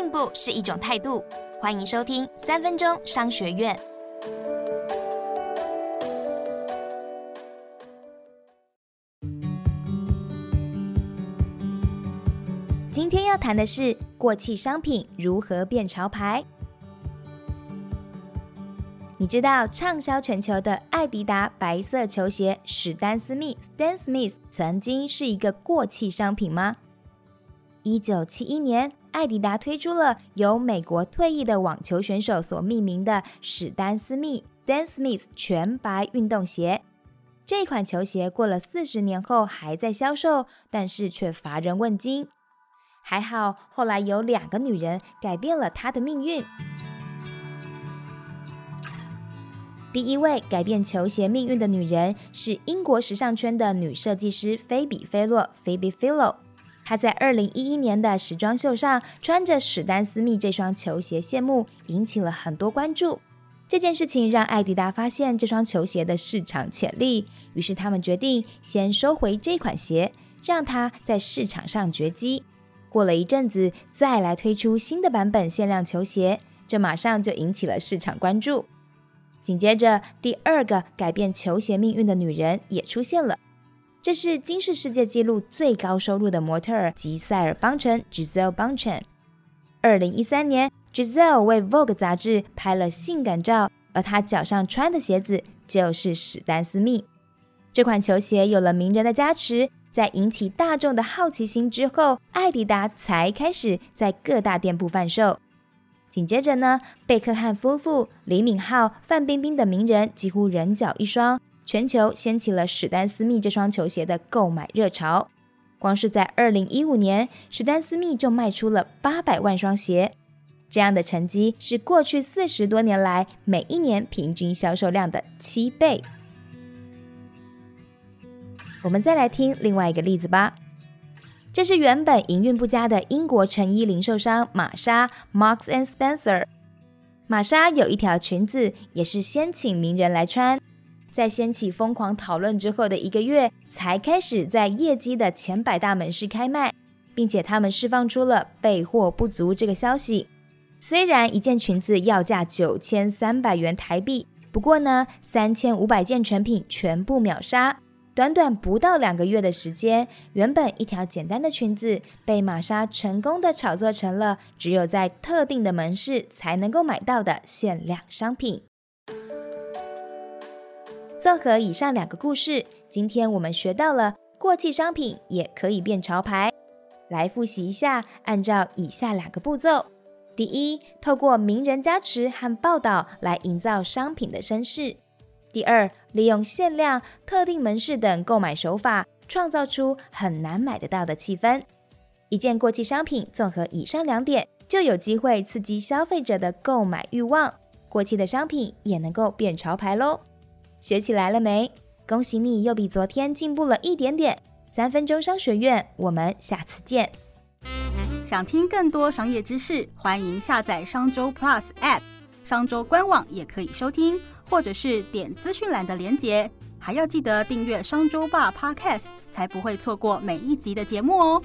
进步是一种态度。欢迎收听三分钟商学院。今天要谈的是过气商品如何变潮牌。你知道畅销全球的艾迪达白色球鞋史丹斯密 （Stan Smith） 曾经是一个过气商品吗？一九七一年，艾迪达推出了由美国退役的网球选手所命名的史丹斯密 （Dan Smith） 全白运动鞋。这款球鞋过了四十年后还在销售，但是却乏人问津。还好，后来有两个女人改变了他的命运。第一位改变球鞋命运的女人是英国时尚圈的女设计师菲比·菲洛 （Phoebe Philo）。他在二零一一年的时装秀上穿着史丹斯密这双球鞋谢幕，引起了很多关注。这件事情让艾迪达发现这双球鞋的市场潜力，于是他们决定先收回这款鞋，让它在市场上绝迹。过了一阵子，再来推出新的版本限量球鞋，这马上就引起了市场关注。紧接着，第二个改变球鞋命运的女人也出现了。这是金氏世界纪录最高收入的模特儿吉塞尔·邦辰 （Giselle Bundchen）。二零一三年，Giselle 为 Vogue 杂志拍了性感照，而她脚上穿的鞋子就是史丹斯密。这款球鞋有了名人的加持，在引起大众的好奇心之后，艾迪达才开始在各大店铺贩售。紧接着呢，贝克汉夫妇、李敏镐、范冰冰的名人几乎人脚一双。全球掀起了史丹斯密这双球鞋的购买热潮。光是在二零一五年，史丹斯密就卖出了八百万双鞋，这样的成绩是过去四十多年来每一年平均销售量的七倍。我们再来听另外一个例子吧。这是原本营运不佳的英国成衣零售商玛莎 （Marks and Spencer）。玛莎有一条裙子，也是先请名人来穿。在掀起疯狂讨论之后的一个月，才开始在业绩的前百大门市开卖，并且他们释放出了备货不足这个消息。虽然一件裙子要价九千三百元台币，不过呢，三千五百件成品全部秒杀。短短不到两个月的时间，原本一条简单的裙子被玛莎成功的炒作成了只有在特定的门市才能够买到的限量商品。综合以上两个故事，今天我们学到了过气商品也可以变潮牌。来复习一下，按照以下两个步骤：第一，透过名人加持和报道来营造商品的声势；第二，利用限量、特定门市等购买手法，创造出很难买得到的气氛。一件过气商品，综合以上两点，就有机会刺激消费者的购买欲望，过气的商品也能够变潮牌喽。学起来了没？恭喜你又比昨天进步了一点点。三分钟商学院，我们下次见。想听更多商业知识，欢迎下载商周 Plus App，商周官网也可以收听，或者是点资讯栏的连结。还要记得订阅商周吧 Podcast，才不会错过每一集的节目哦。